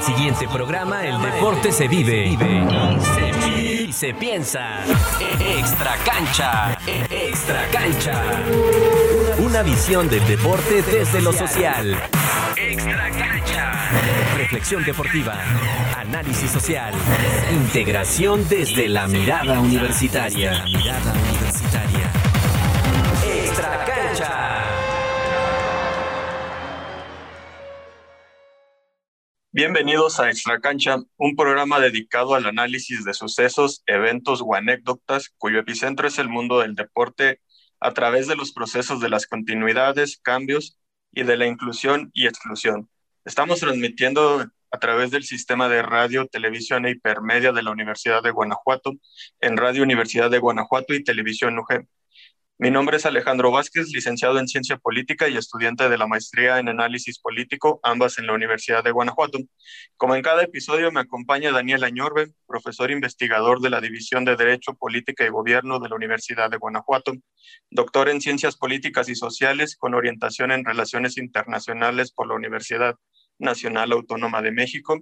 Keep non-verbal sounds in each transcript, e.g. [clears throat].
el siguiente programa, el deporte se vive, y, se, se piensa. Extra cancha, extra cancha. Una visión del deporte desde lo social. Extra cancha. Reflexión deportiva, análisis social, integración desde la. Mirada universitaria. Bienvenidos a Extra Cancha, un programa dedicado al análisis de sucesos, eventos o anécdotas cuyo epicentro es el mundo del deporte a través de los procesos de las continuidades, cambios y de la inclusión y exclusión. Estamos transmitiendo a través del sistema de radio, televisión e hipermedia de la Universidad de Guanajuato, en Radio Universidad de Guanajuato y Televisión UG. Mi nombre es Alejandro Vázquez, licenciado en Ciencia Política y estudiante de la maestría en Análisis Político, ambas en la Universidad de Guanajuato. Como en cada episodio me acompaña Daniel Añorbe, profesor investigador de la División de Derecho, Política y Gobierno de la Universidad de Guanajuato, doctor en Ciencias Políticas y Sociales con orientación en Relaciones Internacionales por la Universidad Nacional Autónoma de México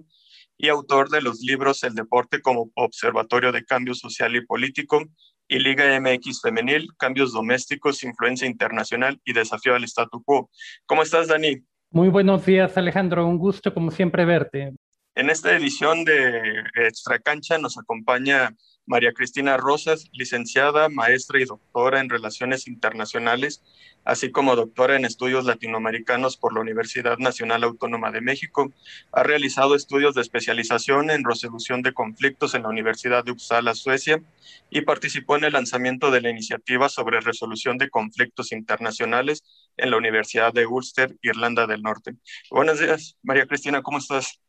y autor de los libros El deporte como observatorio de cambio social y político y Liga MX Femenil, Cambios Domésticos, Influencia Internacional y Desafío al Statu Quo. ¿Cómo estás, Dani? Muy buenos días, Alejandro. Un gusto, como siempre, verte. En esta edición de Extra Cancha nos acompaña María Cristina Rosas, licenciada, maestra y doctora en Relaciones Internacionales así como doctora en estudios latinoamericanos por la Universidad Nacional Autónoma de México. Ha realizado estudios de especialización en resolución de conflictos en la Universidad de Uppsala, Suecia, y participó en el lanzamiento de la iniciativa sobre resolución de conflictos internacionales en la Universidad de Ulster, Irlanda del Norte. Buenos días, María Cristina, ¿cómo estás?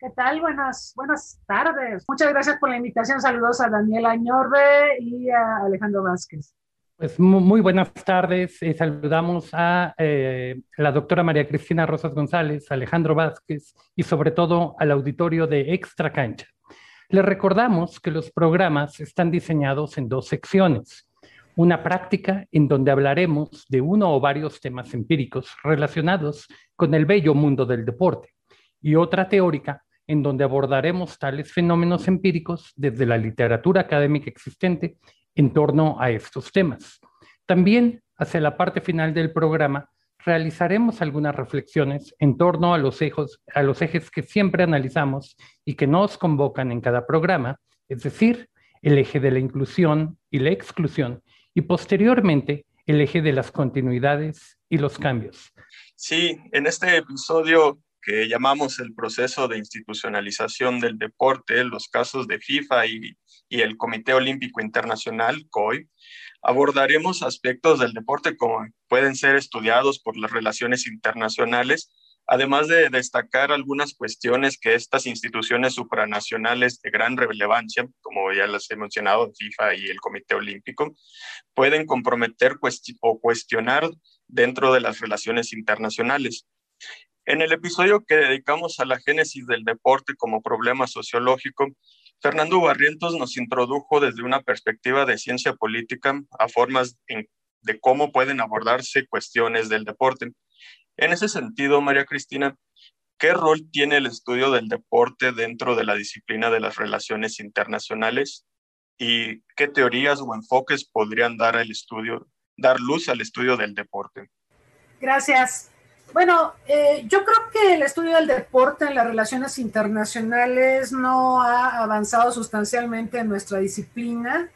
¿Qué tal? Buenas, buenas tardes. Muchas gracias por la invitación. Saludos a Daniela Añorbe y a Alejandro Vázquez. Pues muy buenas tardes. Eh, saludamos a eh, la doctora María Cristina Rosas González, Alejandro Vázquez y sobre todo al auditorio de Extra Cancha. Les recordamos que los programas están diseñados en dos secciones. Una práctica en donde hablaremos de uno o varios temas empíricos relacionados con el bello mundo del deporte y otra teórica en donde abordaremos tales fenómenos empíricos desde la literatura académica existente en torno a estos temas. También, hacia la parte final del programa, realizaremos algunas reflexiones en torno a los, ejes, que siempre analizamos y que nos convocan en cada programa, es decir, el eje de la inclusión y la exclusión, y posteriormente el eje de las continuidades y los cambios. Sí, en este episodio que llamamos el proceso de institucionalización del deporte, los casos de FIFA y y el Comité Olímpico Internacional, COI, abordaremos aspectos del deporte como pueden ser estudiados por las relaciones internacionales, además de destacar algunas cuestiones que estas instituciones supranacionales de gran relevancia, como ya las he mencionado, FIFA y el Comité Olímpico, pueden comprometer o cuestionar dentro de las relaciones internacionales. En el episodio que dedicamos a la génesis del deporte como problema sociológico, Fernando Barrientos nos introdujo desde una perspectiva de ciencia política a formas de cómo pueden abordarse cuestiones del deporte. En ese sentido, María Cristina, ¿qué rol tiene el estudio del deporte dentro de la disciplina de las relaciones internacionales? ¿Y qué teorías o enfoques podrían dar al estudio, dar luz al estudio del deporte? Gracias. Bueno, eh, yo creo que el estudio del deporte en las relaciones internacionales no ha avanzado sustancialmente en nuestra disciplina.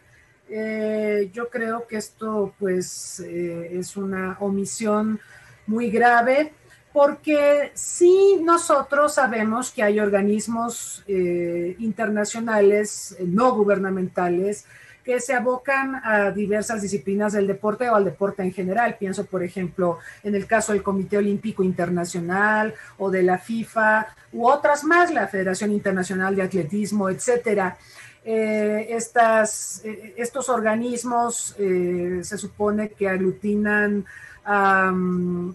Eh, yo creo que esto pues eh, es una omisión muy grave porque sí nosotros sabemos que hay organismos internacionales no gubernamentales que se abocan a diversas disciplinas del deporte o al deporte en general. Pienso, por ejemplo, en el caso del Comité Olímpico Internacional o de la FIFA u otras más, la Federación Internacional de Atletismo, etcétera. Eh, estas, eh, estos organismos eh, se supone que aglutinan a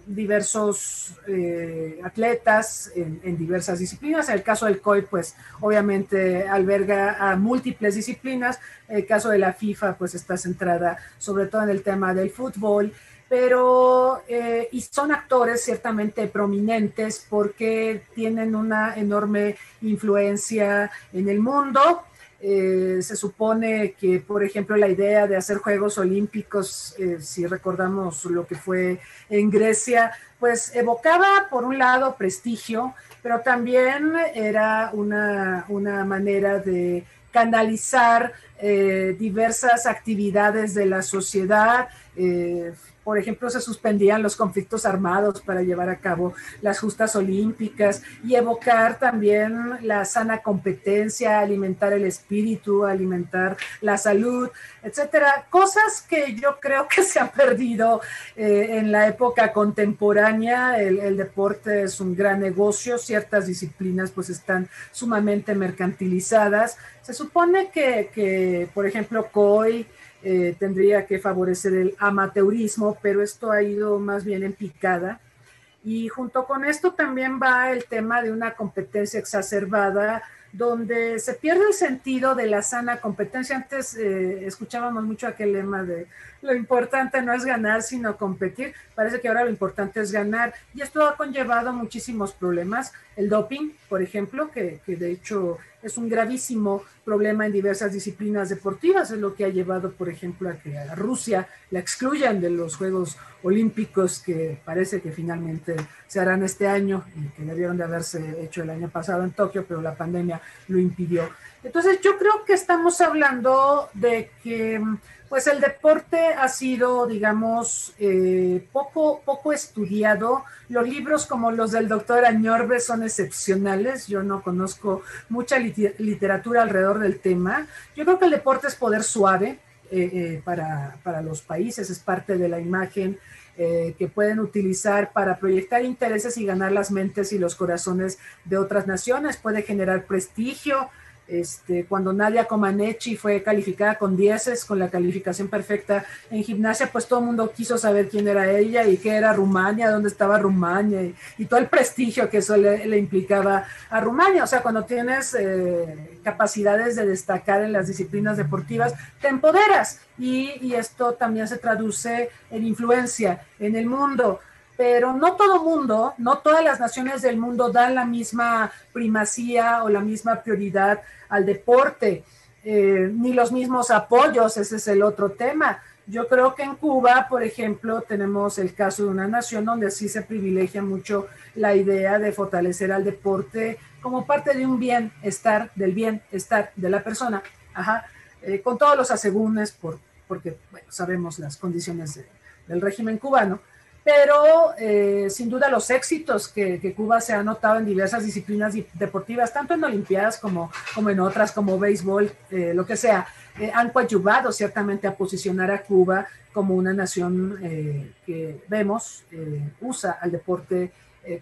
diversos eh, atletas en, diversas disciplinas. En el caso del COI, pues obviamente alberga a múltiples disciplinas. En el caso de la FIFA, pues está centrada sobre todo en el tema del fútbol. pero eh, y son actores ciertamente prominentes porque tienen una enorme influencia en el mundo. Eh, se supone que, por ejemplo, la idea de hacer Juegos Olímpicos, eh, si recordamos lo que fue en Grecia, pues evocaba, por un lado, prestigio, pero también era una, una manera de canalizar diversas actividades de la sociedad, por ejemplo, se suspendían los conflictos armados para llevar a cabo las justas olímpicas y evocar también la sana competencia, alimentar el espíritu, alimentar la salud, etcétera. Cosas que yo creo que se han perdido eh, en la época contemporánea. El, deporte es un gran negocio, ciertas disciplinas pues están sumamente mercantilizadas. Se supone que, que por ejemplo, COI, eh, tendría que favorecer el amateurismo, pero esto ha ido más bien en picada. Y junto con esto también va el tema de una competencia exacerbada, donde se pierde el sentido de la sana competencia. Antes eh, escuchábamos mucho aquel lema de lo importante no es ganar, sino competir. Parece que ahora lo importante es ganar. Y esto ha conllevado muchísimos problemas. El doping, por ejemplo, que, que de hecho es un gravísimo problema en diversas disciplinas deportivas, es lo que ha llevado, por ejemplo, a que a Rusia la excluyan de los Juegos Olímpicos que parece que finalmente se harán este año y que debieron de haberse hecho el año pasado en Tokio, pero la pandemia lo impidió. Entonces yo creo que estamos hablando de que pues el deporte ha sido, digamos, eh, poco, poco estudiado. Los libros como los del doctor Añorbe son excepcionales. Yo no conozco mucha literatura alrededor del tema. Yo creo que el deporte es poder suave eh, eh, para, para, los países, es parte de la imagen que pueden utilizar para proyectar intereses y ganar las mentes y los corazones de otras naciones. Puede generar prestigio, este, cuando Nadia Comaneci fue calificada con dieces, con la calificación perfecta en gimnasia, pues todo el mundo quiso saber quién era ella y qué era Rumania, dónde estaba Rumania y, todo el prestigio que eso le, implicaba a Rumania. O sea, cuando tienes eh, capacidades de destacar en las disciplinas deportivas, te empoderas y, y esto también se traduce en influencia en el mundo pero no todo mundo, no todas las naciones del mundo dan la misma primacía o la misma prioridad al deporte, eh, ni los mismos apoyos, ese es el otro tema. Yo creo que en Cuba, por ejemplo, tenemos el caso de una nación donde sí se privilegia mucho la idea de fortalecer al deporte como parte de un bienestar, del bienestar de la persona, eh, con todos los asegúnes, por, porque sabemos las condiciones del régimen cubano, pero eh, sin duda los éxitos que, Cuba se ha notado en diversas disciplinas deportivas, tanto en Olimpiadas como, en otras, como béisbol, eh, lo que sea, eh, han coadyuvado ciertamente a posicionar a Cuba como una nación que vemos usa al deporte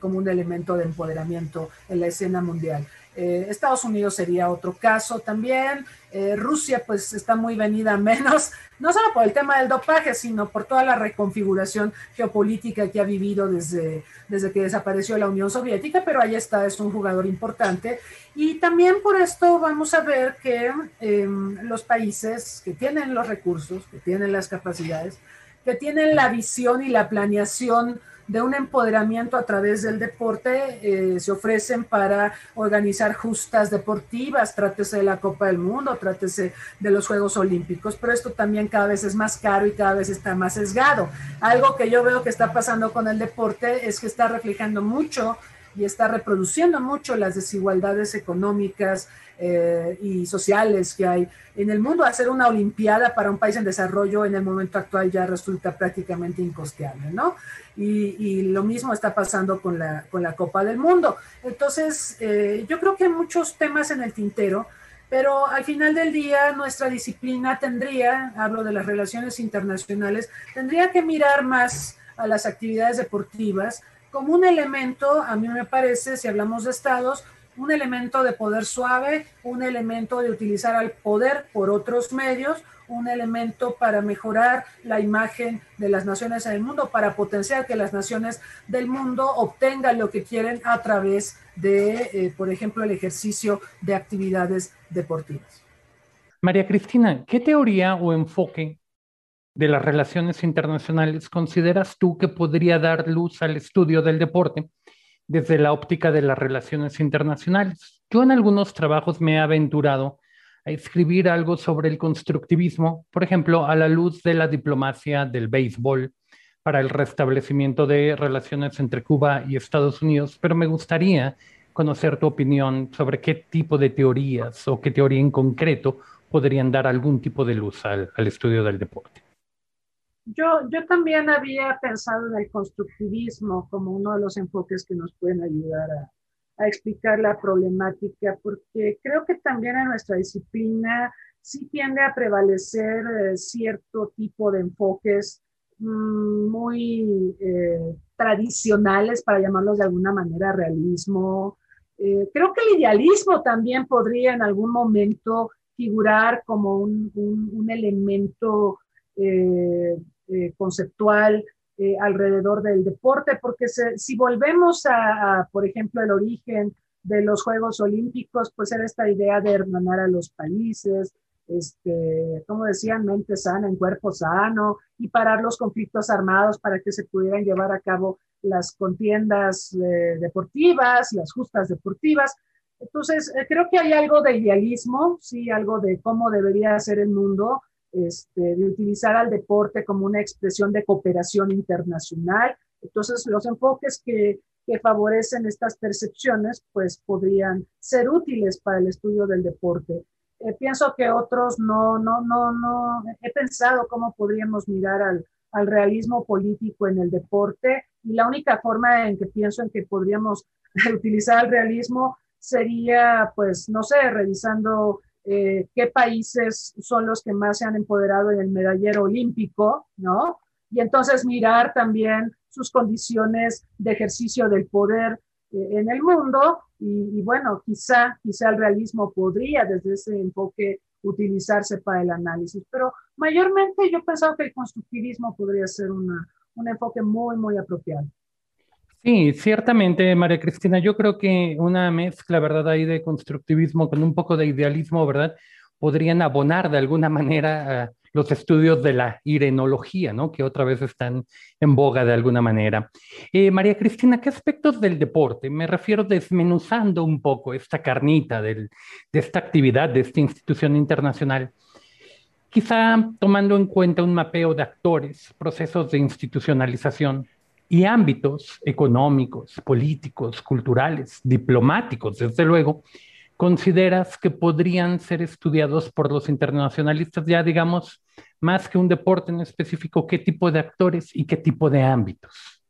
como un elemento de empoderamiento en la escena mundial. Eh, Estados Unidos sería otro caso también. Eh, Rusia pues está muy venida menos, [laughs] no solo por el tema del dopaje, sino por toda la reconfiguración geopolítica que ha vivido desde, desde que desapareció la Unión Soviética, pero ahí está, es un jugador importante. Y también por esto vamos a ver que em, los países que tienen los recursos, que tienen las capacidades, que tienen la visión y la planeación, de un empoderamiento a través del deporte eh, se ofrecen para organizar justas deportivas, trátese de la Copa del Mundo, trátese de los Juegos Olímpicos, pero esto también cada vez es más caro y cada vez está más sesgado. Algo que yo veo que está pasando con el deporte es que está reflejando mucho y está reproduciendo mucho las desigualdades económicas eh, y sociales que hay en el mundo. Hacer una Olimpiada para un país en desarrollo en el momento actual ya resulta prácticamente incosteable, ¿no? Y, lo mismo está pasando con la, con la Copa del Mundo. Entonces, eh, yo creo que hay muchos temas en el tintero, pero al final del día nuestra disciplina tendría, hablo de las relaciones internacionales, tendría que mirar más a las actividades deportivas como un elemento, a mí me parece, si hablamos de estados, un elemento de poder suave, un elemento de utilizar al poder por otros medios, un elemento para mejorar la imagen de las naciones en el mundo, para potenciar que las naciones del mundo obtengan lo que quieren a través de, eh, por ejemplo, el ejercicio de actividades deportivas. María Cristina, ¿qué teoría o enfoque de las relaciones internacionales consideras tú que podría dar luz al estudio del deporte desde la óptica de las relaciones internacionales? Yo en algunos trabajos me he aventurado escribir algo sobre el constructivismo, por ejemplo, a la luz de la diplomacia del béisbol para el restablecimiento de relaciones entre Cuba y Estados Unidos, pero me gustaría conocer tu opinión sobre qué tipo de teorías o qué teoría en concreto podrían dar algún tipo de luz al, estudio del deporte. Yo, yo también había pensado en el constructivismo como uno de los enfoques que nos pueden ayudar a, a explicar la problemática, porque creo que también en nuestra disciplina sí tiende a prevalecer eh, cierto tipo de enfoques mm, muy eh, tradicionales, para llamarlos de alguna manera realismo. Eh, creo que el idealismo también podría en algún momento figurar como un, un, elemento conceptual eh, alrededor del deporte, porque si volvemos a, por ejemplo, el origen de los Juegos Olímpicos, pues era esta idea de hermanar a los países, este, como decían, mente sana en cuerpo sano y parar los conflictos armados para que se pudieran llevar a cabo las contiendas eh, deportivas, las justas deportivas. Entonces, eh, creo que hay algo de idealismo, sí, algo de cómo debería ser el mundo, este, de utilizar al deporte como una expresión de cooperación internacional. Entonces, los enfoques que, que favorecen estas percepciones, pues podrían ser útiles para el estudio del deporte. Eh, pienso que otros no, no, no, no, he pensado cómo podríamos mirar al, al realismo político en el deporte y la única forma en que pienso en que podríamos [laughs] utilizar el realismo sería, pues, no sé, revisando eh, qué países son los que más se han empoderado en el medallero olímpico, ¿no? Y entonces mirar también sus condiciones de ejercicio del poder eh, en el mundo y, bueno, quizá, quizá el realismo podría desde ese enfoque utilizarse para el análisis, pero mayormente yo pensaba que el constructivismo podría ser una, un enfoque muy, muy apropiado. Sí, ciertamente, María Cristina, yo creo que una mezcla, ¿verdad?, ahí de constructivismo con un poco de idealismo, ¿verdad?, podrían abonar de alguna [laughs] manera los estudios de la irenología, ¿no?, que otra vez están en boga de alguna manera. Eh, María Cristina, ¿qué aspectos del deporte? Me refiero desmenuzando un poco esta carnita de esta actividad, de esta institución internacional. Quizá tomando en cuenta un mapeo de actores, procesos de institucionalización, y ámbitos económicos, políticos, culturales, diplomáticos, desde luego, consideras que podrían ser estudiados por los internacionalistas ya, digamos, más que un deporte en específico, qué tipo de actores y qué tipo de ámbitos?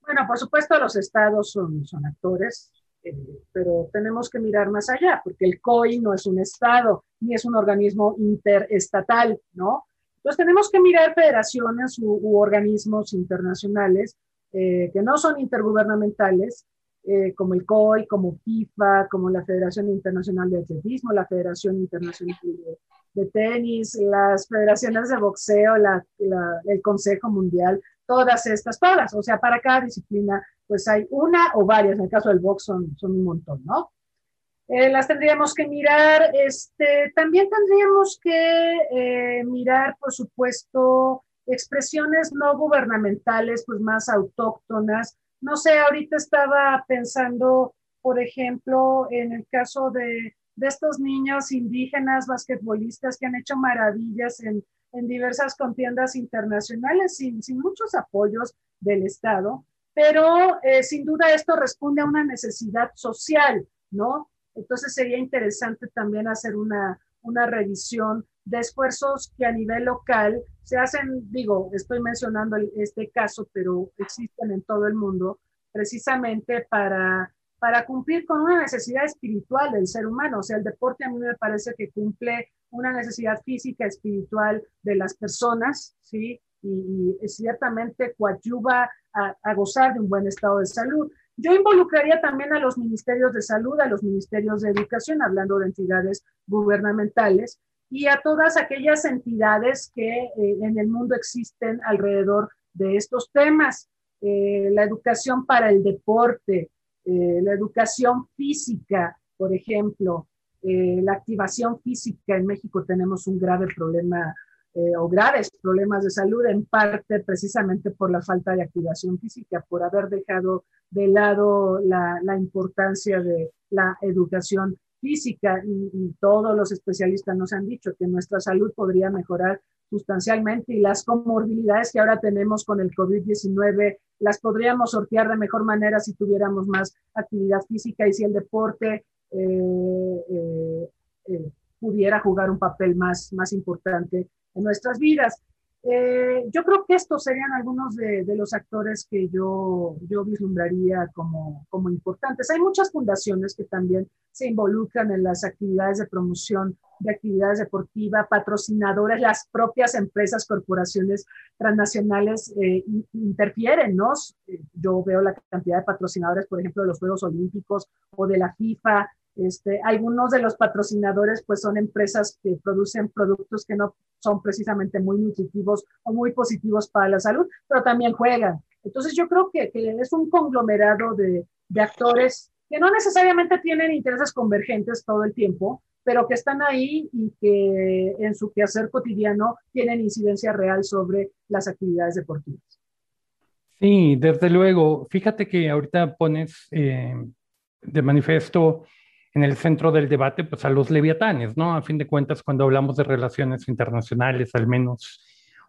Bueno, por supuesto los estados son, actores, eh, pero tenemos que mirar más allá, porque el COI no es un estado, ni es un organismo interestatal, ¿no? Entonces tenemos que mirar federaciones u, organismos internacionales eh, que no son intergubernamentales, eh, como el COI, como FIFA, como la Federación Internacional de Atletismo, la Federación Internacional de, Tenis, las federaciones de boxeo, el Consejo Mundial, todas estas, todas. O sea, para cada disciplina, pues hay una o varias. En el caso del box son, son un montón, ¿no? Eh, las tendríamos que mirar. Este, también tendríamos que eh, mirar, por supuesto, expresiones no gubernamentales, pues más autóctonas. No sé, ahorita estaba pensando, por ejemplo, en el caso de, estos niños indígenas basquetbolistas que han hecho maravillas en, en diversas contiendas internacionales sin, sin, muchos apoyos del Estado, pero eh, sin duda esto responde a una necesidad social, ¿no? Entonces sería interesante también hacer una, una revisión de esfuerzos que a nivel local se hacen, digo, estoy mencionando este caso, pero existen en todo el mundo, precisamente para, para cumplir con una necesidad espiritual del ser humano. O sea, el deporte a mí me parece que cumple una necesidad física, espiritual de las personas, ¿sí? Y, ciertamente coadyuva a, a gozar de un buen estado de salud. Yo involucraría también a los ministerios de salud, a los ministerios de educación, hablando de entidades gubernamentales, y a todas aquellas entidades que eh, en el mundo existen alrededor de estos temas. Eh, la educación para el deporte, eh, la educación física, por ejemplo, la activación física. En México tenemos un grave problema eh, o graves problemas de salud, en parte precisamente por la falta de activación física, por haber dejado de lado la, la importancia de la educación física. Y, todos los especialistas nos han dicho que nuestra salud podría mejorar sustancialmente y las comorbilidades que ahora tenemos con el COVID-19 las podríamos sortear de mejor manera si tuviéramos más actividad física y si el deporte eh, eh, eh, pudiera jugar un papel más, más importante en nuestras vidas. Eh, yo creo que estos serían algunos de, los actores que yo, yo vislumbraría como, como importantes. Hay muchas fundaciones que también se involucran en las actividades de promoción de actividades deportivas, patrocinadores, las propias empresas, corporaciones transnacionales eh, interfieren, ¿no? Yo veo la cantidad de patrocinadores, por ejemplo, de los Juegos Olímpicos o de la FIFA, este, algunos de los patrocinadores pues son empresas que producen productos que no son precisamente muy nutritivos o muy positivos para la salud, pero también juegan. Entonces yo creo que, que es un conglomerado de, de, actores que no necesariamente tienen intereses convergentes todo el tiempo, pero que están ahí y que en su quehacer cotidiano tienen incidencia real sobre las actividades deportivas. Sí, desde luego. Fíjate que ahorita pones eh, de manifiesto en el centro del debate pues a los leviatanes, ¿no? A fin de cuentas, cuando hablamos de relaciones internacionales, al menos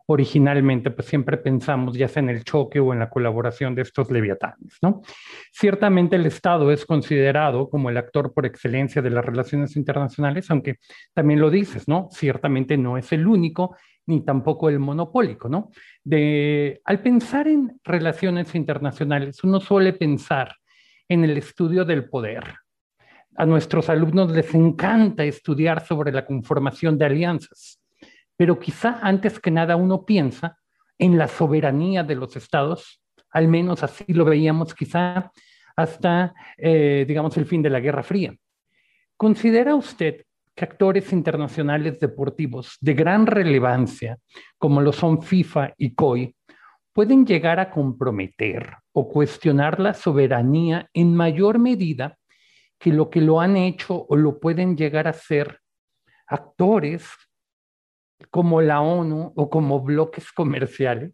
originalmente, pues siempre pensamos ya sea en el choque o en la colaboración de estos leviatanes, ¿no? Ciertamente el Estado es considerado como el actor por excelencia de las relaciones internacionales, aunque también lo dices, ¿no? Ciertamente no es el único ni tampoco el monopólico, ¿no? De, al pensar en relaciones internacionales, uno suele pensar en el estudio del poder, a nuestros alumnos les encanta estudiar sobre la conformación de alianzas, pero quizá antes que nada uno piensa en la soberanía de los estados, al menos así lo veíamos quizá hasta, eh, digamos, el fin de la Guerra Fría. ¿Considera usted que actores internacionales deportivos de gran relevancia, como lo son FIFA y COI, pueden llegar a comprometer o cuestionar la soberanía en mayor medida que lo que lo han hecho o lo pueden llegar a ser actores como la ONU o como bloques comerciales?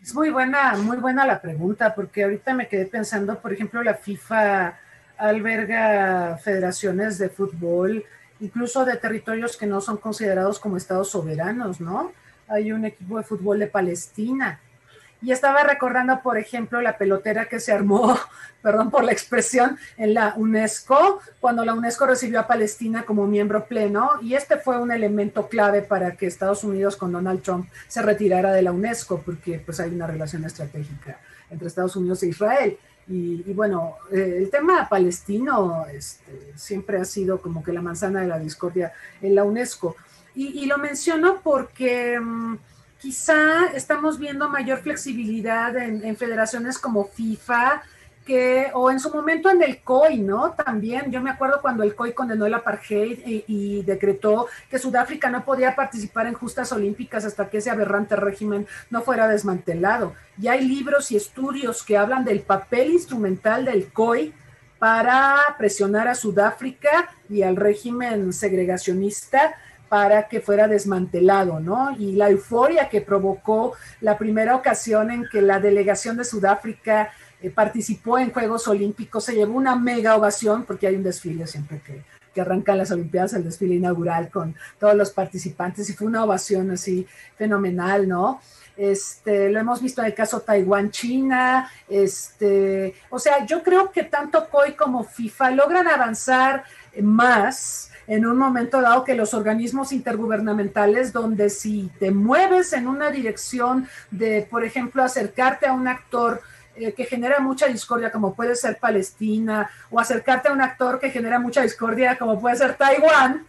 Es muy buena, muy buena la pregunta, porque ahorita me quedé pensando, por ejemplo, la FIFA alberga federaciones de fútbol, incluso de territorios que no son considerados como estados soberanos, ¿no? Hay un equipo de fútbol de Palestina, y estaba recordando, por ejemplo, la pelotera que se armó, [laughs] perdón por la expresión, en la UNESCO, cuando la UNESCO recibió a Palestina como miembro pleno, y este fue un elemento clave para que Estados Unidos con Donald Trump se retirara de la UNESCO, porque pues hay una relación estratégica entre Estados Unidos e Israel. Y, bueno, eh, el tema palestino este, siempre ha sido como que la manzana de la discordia en la UNESCO. Y, lo menciono porque... Mmm, quizá estamos viendo mayor flexibilidad en, federaciones como FIFA, que, o en su momento en el COI, ¿no? También, yo me acuerdo cuando el COI condenó el apartheid y, y, decretó que Sudáfrica no podía participar en justas olímpicas hasta que ese aberrante régimen no fuera desmantelado. Ya hay libros y estudios que hablan del papel instrumental del COI para presionar a Sudáfrica y al régimen segregacionista para que fuera desmantelado, ¿no? Y la euforia que provocó la primera ocasión en que la delegación de Sudáfrica eh, participó en Juegos Olímpicos, se llevó una mega ovación, porque hay un desfile siempre que, que arrancan las Olimpiadas, el desfile inaugural con todos los participantes, y fue una ovación así fenomenal, ¿no? Este, lo hemos visto en el caso Taiwán-China, este, o sea, yo creo que tanto COI como FIFA logran avanzar más en un momento dado que los organismos intergubernamentales, donde si te mueves en una dirección de, por ejemplo, acercarte a un actor eh, que genera mucha discordia, como puede ser Palestina, o acercarte a un actor que genera mucha discordia, como puede ser Taiwán,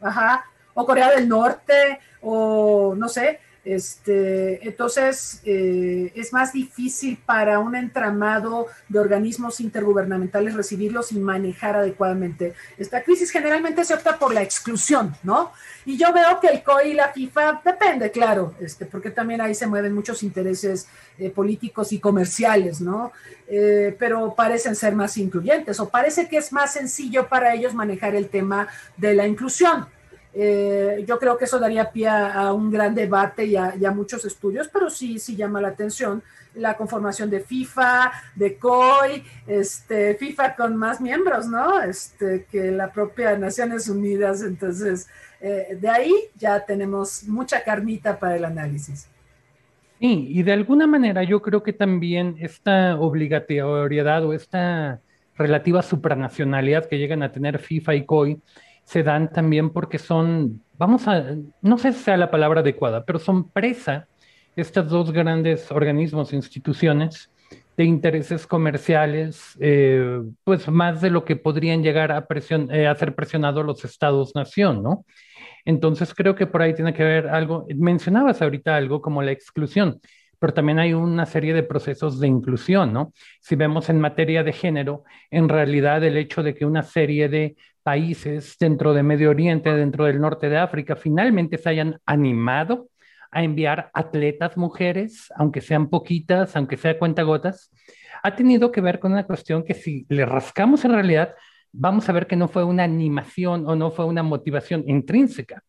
ajá, o Corea del Norte, o no sé, este, entonces, eh, es más difícil para un entramado de organismos intergubernamentales recibirlos y manejar adecuadamente esta crisis. Generalmente se opta por la exclusión, ¿no? Y yo veo que el COI y la FIFA depende, claro, este, porque también ahí se mueven muchos intereses eh, políticos y comerciales, ¿no? Eh, pero parecen ser más incluyentes o parece que es más sencillo para ellos manejar el tema de la inclusión. Eh, yo creo que eso daría pie a, un gran debate y a, muchos estudios, pero sí, sí llama la atención la conformación de FIFA, de COI, este, FIFA con más miembros, ¿no? Este, que la propia Naciones Unidas. Entonces, eh, de ahí ya tenemos mucha carnita para el análisis. Sí, y de alguna manera yo creo que también esta obligatoriedad o esta relativa supranacionalidad que llegan a tener FIFA y COI se dan también porque son, vamos a, no sé si sea la palabra adecuada, pero son presa estos dos grandes organismos, instituciones de intereses comerciales, eh, pues más de lo que podrían llegar a, presión, eh, a ser presionados los estados-nación, ¿no? Entonces creo que por ahí tiene que ver algo, mencionabas ahorita algo como la exclusión, pero también hay una serie de procesos de inclusión, ¿no? Si vemos en materia de género, en realidad el hecho de que una serie de países dentro de Medio Oriente, dentro del norte de África, finalmente se hayan animado a enviar atletas mujeres, aunque sean poquitas, aunque sea cuentagotas, ha tenido que ver con una cuestión que si le rascamos en realidad, vamos a ver que no fue una animación o no fue una motivación intrínseca,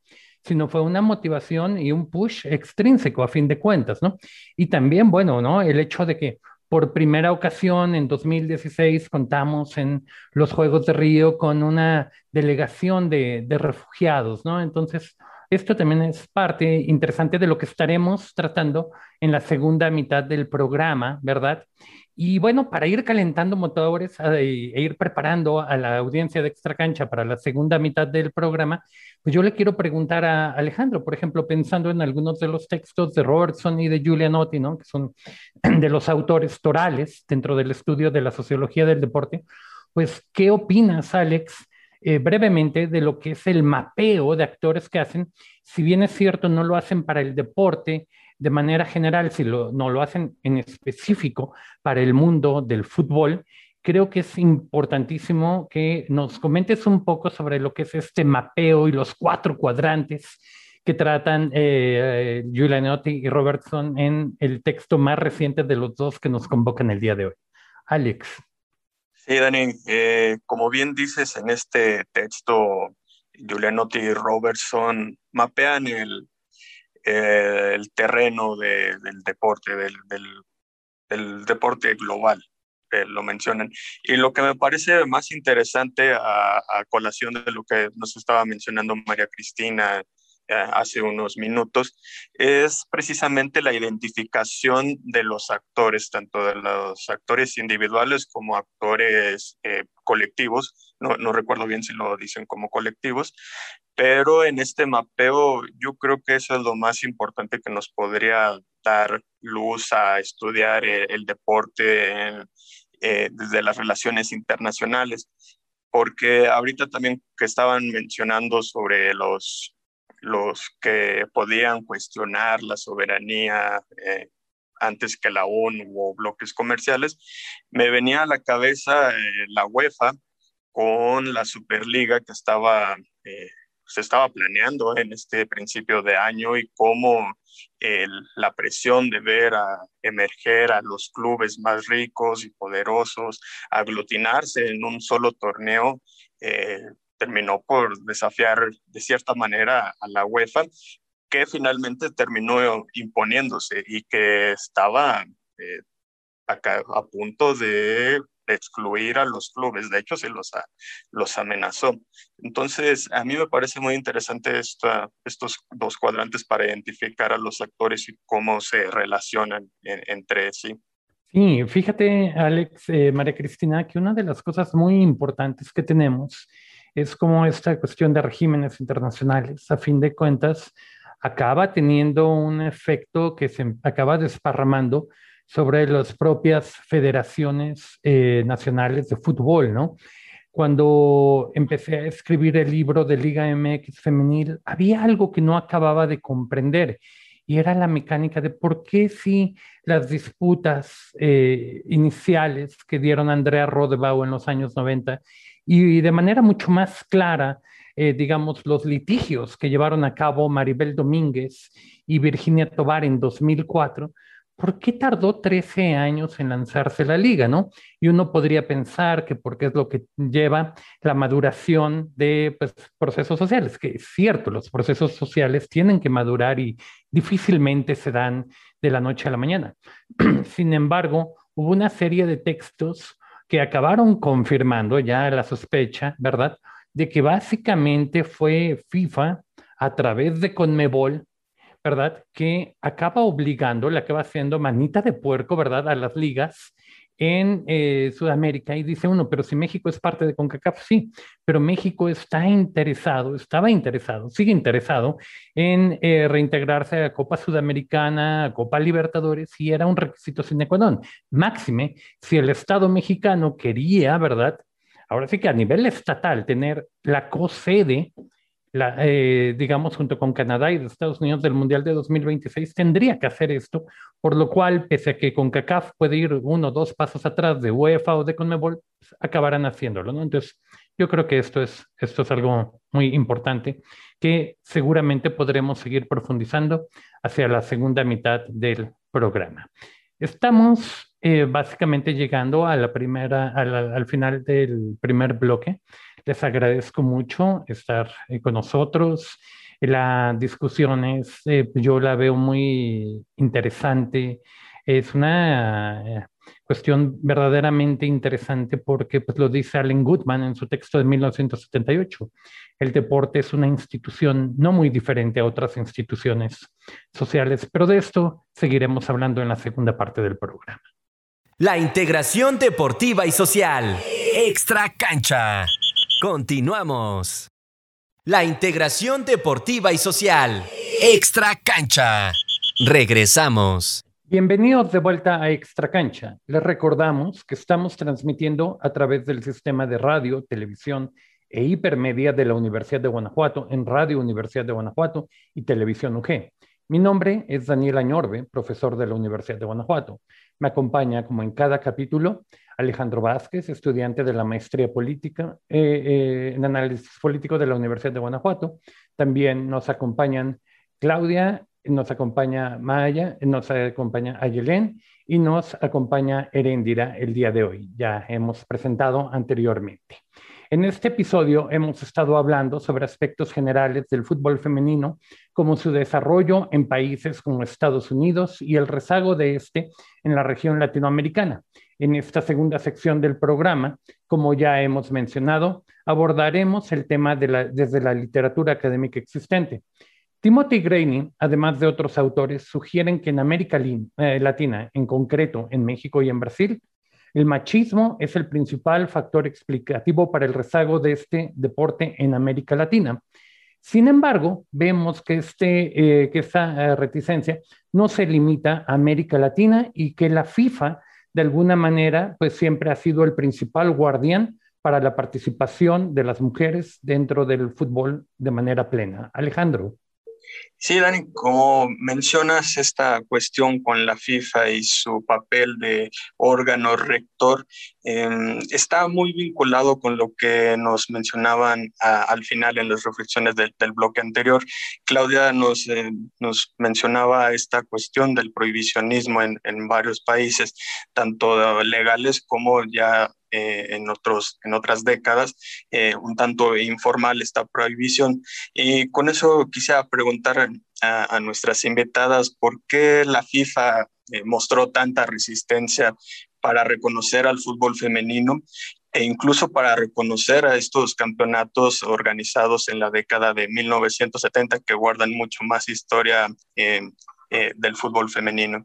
sino fue una motivación y un push extrínseco a fin de cuentas, ¿no? Y también, bueno, ¿no? El hecho de que por primera ocasión en 2016 contamos en los Juegos de Río con una delegación de, de refugiados, ¿no? Entonces, esto también es parte interesante de lo que estaremos tratando en la segunda mitad del programa, ¿verdad? Y bueno, para ir calentando motores e ir preparando a la audiencia de Extra Cancha para la segunda mitad del programa, pues yo le quiero preguntar a Alejandro, por ejemplo, pensando en algunos de los textos de Robertson y de Giulianotti, ¿no? que son [clears throat] de los autores torales dentro del estudio de la sociología del deporte, pues, ¿qué opinas, Alex? Eh, brevemente de lo que es el mapeo de actores que hacen. Si bien es cierto, no lo hacen para el deporte de manera general, si no lo hacen en específico para el mundo del fútbol, creo que es importantísimo que nos comentes un poco sobre lo que es este mapeo y los cuatro cuadrantes que tratan eh, Giulianotti y Robertson en el texto más reciente de los dos que nos convocan el día de hoy. Alex. Sí, Dani, eh, como bien dices en este texto, Giulianotti y Robertson mapean el, eh, el terreno del deporte, del, del, deporte global, eh, lo mencionan. Y lo que me parece más interesante a, a, colación de lo que nos estaba mencionando María Cristina hace unos minutos, es precisamente la identificación de los actores, tanto de los actores individuales como actores eh, colectivos. No, no, recuerdo bien si lo dicen como colectivos, pero en este mapeo yo creo que eso es lo más importante que nos podría dar luz a estudiar el, el deporte eh, desde las relaciones internacionales porque ahorita también que estaban mencionando sobre los los que podían cuestionar la soberanía eh, antes que la ONU o bloques comerciales, me venía a la cabeza eh, la UEFA con la Superliga que estaba, eh, se estaba planeando en este principio de año y cómo la presión de ver a emerger a los clubes más ricos y poderosos, aglutinarse en un solo torneo, terminó por desafiar de cierta manera a la UEFA, que finalmente terminó imponiéndose y que estaba eh, a, punto de excluir a los clubes. De hecho, se los, los amenazó. Entonces, a mí me parece muy interesante esta, estos dos cuadrantes para identificar a los actores y cómo se relacionan entre sí. Sí, fíjate, Alex, eh, María Cristina, que una de las cosas muy importantes que tenemos es como esta cuestión de regímenes internacionales, a fin de cuentas, acaba teniendo un efecto que se acaba desparramando sobre las propias federaciones eh, nacionales de fútbol, ¿no? Cuando empecé a escribir el libro de Liga MX femenil, había algo que no acababa de comprender y era la mecánica de por qué si las disputas eh, iniciales que dieron Andrea Rodebau en los años 90 y de manera mucho más clara, eh, digamos, los litigios que llevaron a cabo Maribel Domínguez y Virginia Tobar en 2004, ¿por qué tardó 13 años en lanzarse la liga, no? Y uno podría pensar que porque es lo que lleva la maduración de pues, procesos sociales, que es cierto, los procesos sociales tienen que madurar y difícilmente se dan de la noche a la mañana. [clears throat] Sin embargo, hubo una serie de textos que acabaron confirmando ya la sospecha, ¿verdad? De que básicamente fue FIFA a través de Conmebol ¿verdad? Que acaba obligando, le acaba haciendo manita de puerco, ¿verdad? A las ligas en eh, Sudamérica y dice uno, pero si México es parte de CONCACAF, sí, pero México está interesado, estaba interesado, sigue interesado en eh, reintegrarse a Copa Sudamericana, a Copa Libertadores, y era un requisito sine qua non. Máxime, si el Estado mexicano quería, ¿verdad? Ahora sí que a nivel estatal tener la co-sede eh, digamos, junto con Canadá y Estados Unidos del Mundial de 2026, tendría que hacer esto, por lo cual, pese a que con CACAF puede ir uno o dos pasos atrás de UEFA o de CONMEBOL, pues, acabarán haciéndolo, ¿no? Entonces, yo creo que esto es, esto es algo muy importante que seguramente podremos seguir profundizando hacia la segunda mitad del programa. Estamos eh, básicamente llegando a la primera, al final del primer bloque. Les agradezco mucho estar eh, con nosotros. La discusión es, eh, yo la veo muy interesante. Es una eh, cuestión verdaderamente interesante porque pues, lo dice Allen Goodman en su texto de 1978. El deporte es una institución no muy diferente a otras instituciones sociales, pero de esto seguiremos hablando en la segunda parte del programa. La integración deportiva y social. Extra cancha. Continuamos. La integración deportiva y social. Extra cancha. Regresamos. Bienvenidos de vuelta a Extra Cancha. Les recordamos que estamos transmitiendo a través del sistema de radio, televisión e hipermedia de la Universidad de Guanajuato en Radio Universidad de Guanajuato y Televisión UG. Mi nombre es Daniel Añorbe, profesor de la Universidad de Guanajuato. Me acompaña, como en cada capítulo, Alejandro Vázquez, estudiante de la maestría política eh, eh, en análisis político de la Universidad de Guanajuato. También nos acompañan Claudia, nos acompaña Maya, nos acompaña Ayelén y nos acompaña Erendira el día de hoy. Ya hemos presentado anteriormente. En este episodio hemos estado hablando sobre aspectos generales del fútbol femenino, como su desarrollo en países como Estados Unidos y el rezago de este en la región latinoamericana. En esta segunda sección del programa, como ya hemos mencionado, abordaremos el tema desde la literatura académica existente. Timothy Graney, además de otros autores, sugieren que en América eh, Latina, en concreto en México y en Brasil, el machismo es el principal factor explicativo para el rezago de este deporte en América Latina. Sin embargo, vemos que, este, eh, que esta eh, reticencia no se limita a América Latina y que la FIFA, de alguna manera, pues siempre ha sido el principal guardián para la participación de las mujeres dentro del fútbol de manera plena. Alejandro. Sí, Dani, como mencionas esta cuestión con la FIFA y su papel de órgano rector, em, está muy vinculado con lo que nos mencionaban al final en las reflexiones del, bloque anterior. Claudia nos, eh, nos mencionaba esta cuestión del prohibicionismo en, en varios países, tanto legales como ya eh, en, otros, en otras décadas, eh, un tanto informal esta prohibición. Y con eso quisiera preguntar a, nuestras invitadas por qué la FIFA eh, mostró tanta resistencia para reconocer al fútbol femenino e incluso para reconocer a estos campeonatos organizados en la década de 1970 que guardan mucho más historia del fútbol femenino.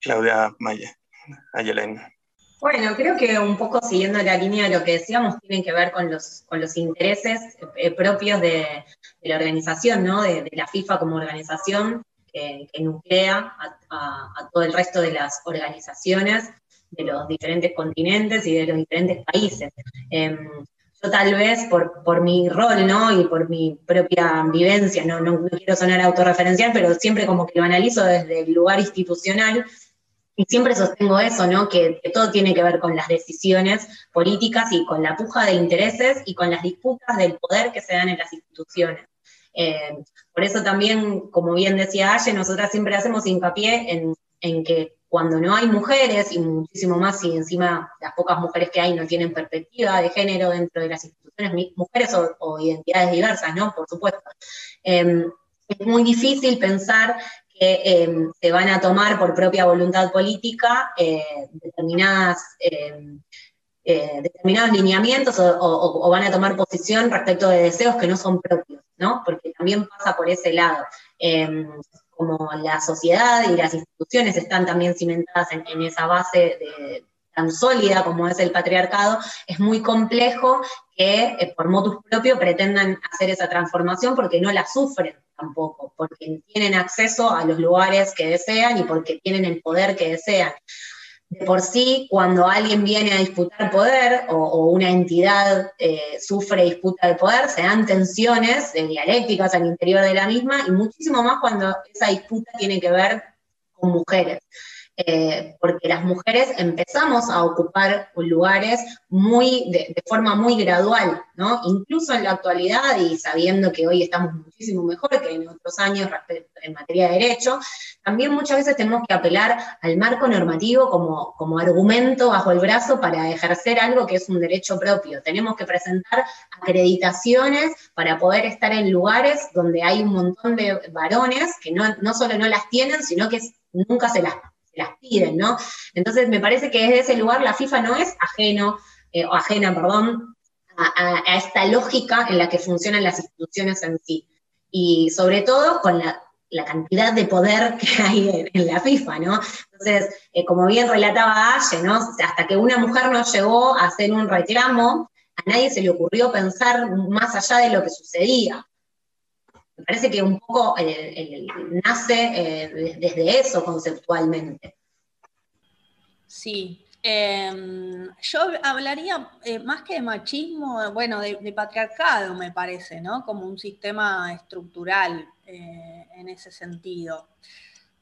Claudia Maya, Ayelén. Bueno, creo que un poco siguiendo la línea de lo que decíamos, tienen que ver con los, con los intereses eh, propios de, la organización, ¿no? De, la FIFA como organización que, nuclea a, todo el resto de las organizaciones de los diferentes continentes y de los diferentes países. Em, yo tal vez por, por mi rol, ¿no? Y por mi propia vivencia, no, no, no quiero sonar autorreferencial, pero siempre como que lo analizo desde el lugar institucional, y siempre sostengo eso, ¿no? Que, todo tiene que ver con las decisiones políticas y con la puja de intereses y con las disputas del poder que se dan en las instituciones. Eh, por eso también, como bien decía Aye, nosotras siempre hacemos hincapié en, en que cuando no hay mujeres, y muchísimo más si encima las pocas mujeres que hay no tienen perspectiva de género dentro de las instituciones, mujeres o, identidades diversas, ¿no? Por supuesto. Em, es muy difícil pensar que em, se van a tomar por propia voluntad política eh, em, eh, determinados lineamientos o, van a tomar posición respecto de deseos que no son propios, ¿no? Porque también pasa por ese lado como la sociedad y las instituciones están también cimentadas en, esa base tan sólida como es el patriarcado, es muy complejo que eh, por motus propio pretendan hacer esa transformación porque no la sufren tampoco, porque tienen acceso a los lugares que desean y porque tienen el poder que desean de por sí, cuando alguien viene a disputar poder o, una entidad eh, sufre disputa de poder, se dan tensiones dialécticas al interior de la misma y muchísimo más cuando esa disputa tiene que ver con mujeres. Eh, porque las mujeres empezamos a ocupar lugares muy, de, forma muy gradual. Incluso en la actualidad y sabiendo que hoy estamos muchísimo mejor que en otros años en materia de derecho, también muchas veces tenemos que apelar al marco normativo como, como argumento bajo el brazo para ejercer algo que es un derecho propio. Tenemos que presentar acreditaciones para poder estar en lugares donde hay un montón de varones que no, no solo no las tienen, sino que nunca se las las piden, ¿no? Entonces me parece que desde ese lugar la FIFA no es ajeno, eh, o ajena, perdón, a, esta lógica en la que funcionan las instituciones en sí. Y sobre todo con la, cantidad de poder [laughs] que hay en, la FIFA, ¿no? Entonces, eh, como bien relataba Aye, ¿no? Hasta que una mujer no llegó a hacer un reclamo, a nadie se le ocurrió pensar más allá de lo que sucedía. Me parece que un poco eh, nace eh, desde eso conceptualmente. Sí. Em, yo hablaría eh, más que de machismo, bueno, de, patriarcado, me parece, ¿no? Como un sistema estructural en ese sentido.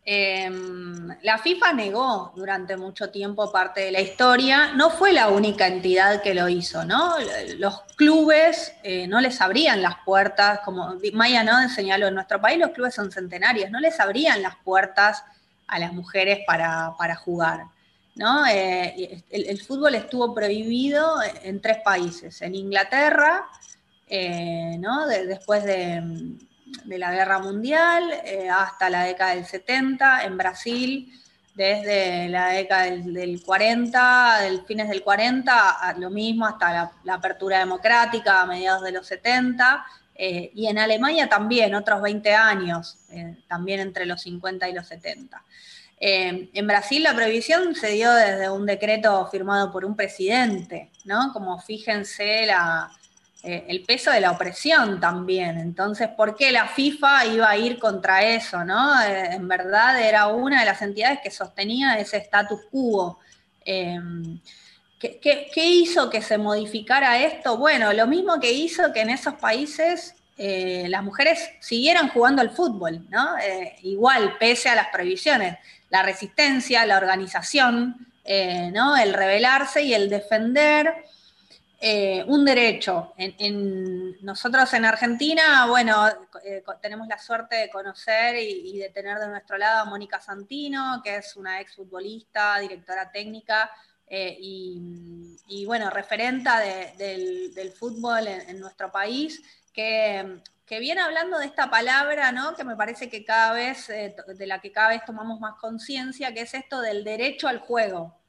Em, la FIFA negó durante mucho tiempo parte de la historia, no fue la única entidad que lo hizo, ¿no? Los clubes eh, no les abrían las puertas, como Maya no señaló, en nuestro país los clubes son centenarios, no les abrían las puertas a las mujeres para, jugar. ¿no? Eh, el, fútbol estuvo prohibido en tres países, en Inglaterra, eh, ¿no? después de de la Guerra Mundial eh, hasta la década del 70, en Brasil desde la década del, 40, del fines del 40, lo mismo hasta la, apertura democrática a mediados de los 70, eh, y en Alemania también, otros 20 años, eh, también entre los 50 y los 70. en Brasil la prohibición se dio desde un decreto firmado por un presidente, ¿no? Como fíjense la, eh, el peso de la opresión también. Entonces, ¿por qué la FIFA iba a ir contra eso? ¿no? Eh, en verdad era una de las entidades que sostenía ese status quo. Em, ¿qué, hizo que se modificara esto? Bueno, lo mismo que hizo que en esos países eh, las mujeres siguieran jugando al fútbol, ¿no? igual, pese a las prohibiciones. La resistencia, la organización, ¿no? el rebelarse y el defender eh, un derecho. En, nosotros en Argentina, bueno, eh, tenemos la suerte de conocer y, de tener de nuestro lado a Mónica Santino, que es una exfutbolista, directora técnica eh, y, bueno, referenta del, fútbol en, nuestro país, que, que, viene hablando de esta palabra, ¿no? Que me parece que cada vez, de la que cada vez tomamos más conciencia, que es esto del derecho al juego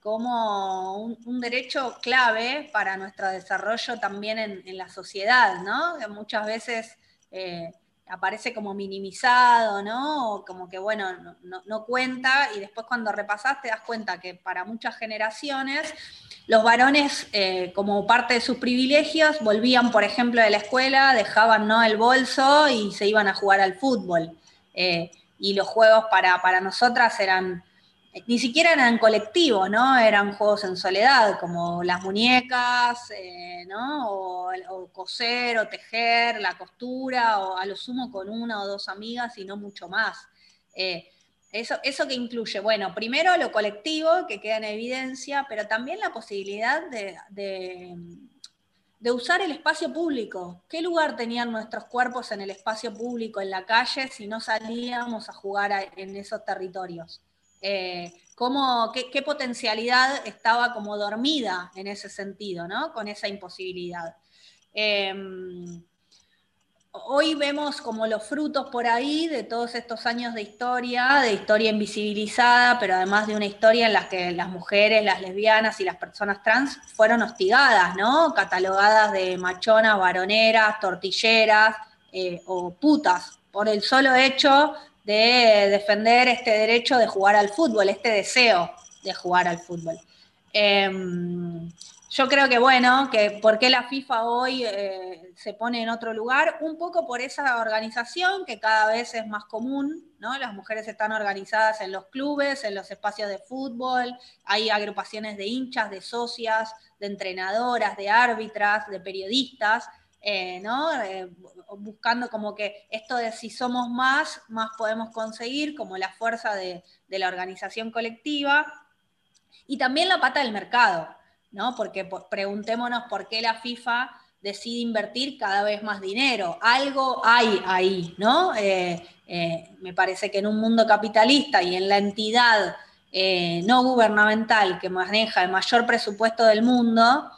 como un, derecho clave para nuestro desarrollo también en, la sociedad, ¿no? Que muchas veces eh, aparece como minimizado, ¿no? O como que, bueno, no, cuenta, y después cuando repasás te das cuenta que para muchas generaciones los varones, eh, como parte de sus privilegios, volvían, por ejemplo, de la escuela, dejaban ¿no? el bolso y se iban a jugar al fútbol. Eh, y los juegos para, para nosotras eran ni siquiera eran colectivos, ¿no? Eran juegos en soledad, como las muñecas, eh, ¿no? O, coser o tejer, la costura, o a lo sumo con una o dos amigas y no mucho más. Eh, eso, eso que incluye, bueno, primero lo colectivo, que queda en evidencia, pero también la posibilidad de, de usar el espacio público. ¿Qué lugar tenían nuestros cuerpos en el espacio público, en la calle, si no salíamos a jugar en esos territorios? Eh, cómo, qué, potencialidad estaba como dormida en ese sentido, ¿no? Con esa imposibilidad. Em, hoy vemos como los frutos por ahí de todos estos años de historia, de historia invisibilizada, pero además de una historia en la que las mujeres, las lesbianas y las personas trans fueron hostigadas, ¿no? Catalogadas de machonas, varoneras, tortilleras eh, o putas, por el solo hecho de defender este derecho de jugar al fútbol, este deseo de jugar al fútbol. Em, yo creo que bueno, que por qué la FIFA hoy eh, se pone en otro lugar, un poco por esa organización que cada vez es más común, ¿no? Las mujeres están organizadas en los clubes, en los espacios de fútbol, hay agrupaciones de hinchas, de socias, de entrenadoras, de árbitras, de periodistas, eh, ¿no? Eh, buscando como que esto de si somos más, más podemos conseguir, como la fuerza de, la organización colectiva, y también la pata del mercado, ¿no? Porque preguntémonos por qué la FIFA decide invertir cada vez más dinero. Algo hay ahí, ¿no? Eh, me parece que en un mundo capitalista y en la entidad no gubernamental que maneja el mayor presupuesto del mundo,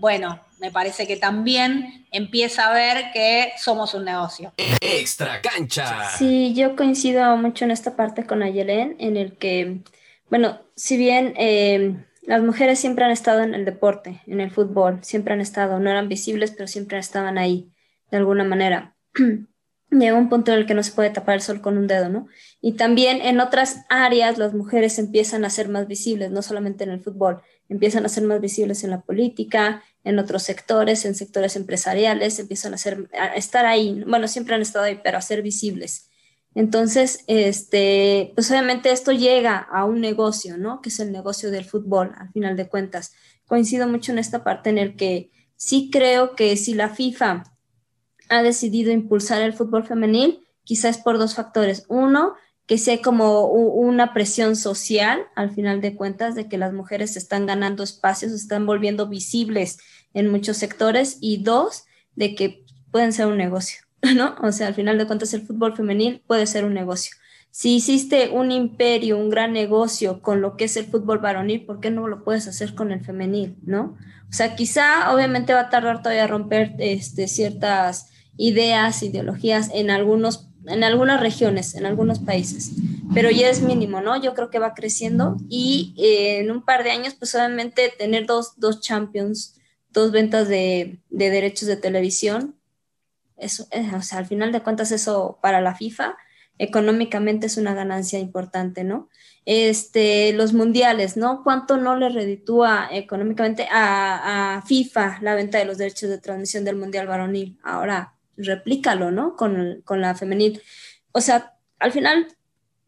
bueno, me parece que también empieza a ver que somos un negocio. Extra cancha. Sí, yo coincido mucho en esta parte con Ayelen, en el que, bueno, si bien eh, las mujeres siempre han estado en el deporte, en el fútbol, siempre han estado, no eran visibles, pero siempre estaban ahí, de alguna manera. [clears throat] Llega un punto en el que no se puede tapar el sol con un dedo, ¿no? Y también en otras áreas las mujeres empiezan a ser más visibles, no solamente en el fútbol, empiezan a ser más visibles en la política, en otros sectores, en sectores empresariales, empiezan a, ser, a estar ahí, bueno, siempre han estado ahí, pero a ser visibles. Entonces, este, pues obviamente esto llega a un negocio, ¿no? Que es el negocio del fútbol, al final de cuentas. Coincido mucho en esta parte en el que sí creo que si la FIFA ha decidido impulsar el fútbol femenil, quizás por dos factores. Uno, que sea como una presión social, al final de cuentas, de que las mujeres están ganando espacios, están volviendo visibles en muchos sectores, y dos, de que pueden ser un negocio, [laughs] ¿no? O sea, al final de cuentas, el fútbol femenil puede ser un negocio. Si hiciste un imperio, un gran negocio con lo que es el fútbol varonil, ¿por qué no lo puedes hacer con el femenil, no? O sea, quizá obviamente va a tardar todavía a romper este, ciertas ideas, ideologías en algunos en algunas regiones, en algunos países, pero ya es mínimo, ¿no? Yo creo que va creciendo y eh, en un par de años, pues obviamente tener dos, dos champions, dos ventas de, de derechos de televisión, eso, eh, o sea, al final de cuentas eso para la FIFA económicamente es una ganancia importante, ¿no? Este, los mundiales, ¿no? ¿Cuánto no le reditúa económicamente a, a FIFA la venta de los derechos de transmisión del mundial varonil? Ahora, replícalo, ¿no? Con, la femenil. O sea, al final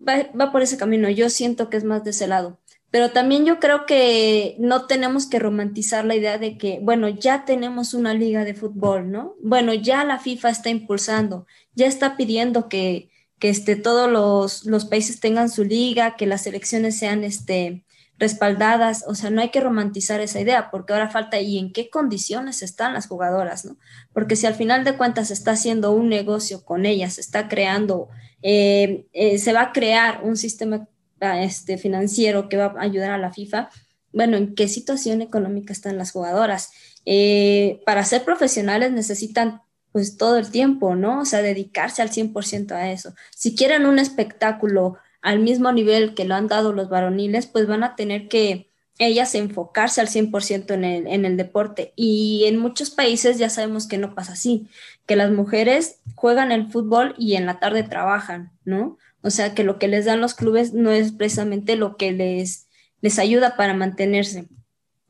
va, por ese camino. Yo siento que es más de ese lado. Pero también yo creo que no tenemos que romantizar la idea de que, bueno, ya tenemos una liga de fútbol, ¿no? Bueno, ya la FIFA está impulsando, ya está pidiendo que, que este, todos los, los países tengan su liga, que las elecciones sean este, respaldadas, o sea, no hay que romantizar esa idea, porque ahora falta y en qué condiciones están las jugadoras, ¿no? Porque si al final de cuentas se está haciendo un negocio con ellas, se está creando, eh, eh, se va a crear un sistema ah, este, financiero que va a ayudar a la FIFA, bueno, ¿en qué situación económica están las jugadoras? Eh, para ser profesionales necesitan pues todo el tiempo, ¿no? O sea, dedicarse al 100% a eso. Si quieren un espectáculo al mismo nivel que lo han dado los varoniles, pues van a tener que ellas enfocarse al 100% en el, en el deporte. Y en muchos países ya sabemos que no pasa así, que las mujeres juegan el fútbol y en la tarde trabajan, ¿no? O sea, que lo que les dan los clubes no es precisamente lo que les, les ayuda para mantenerse.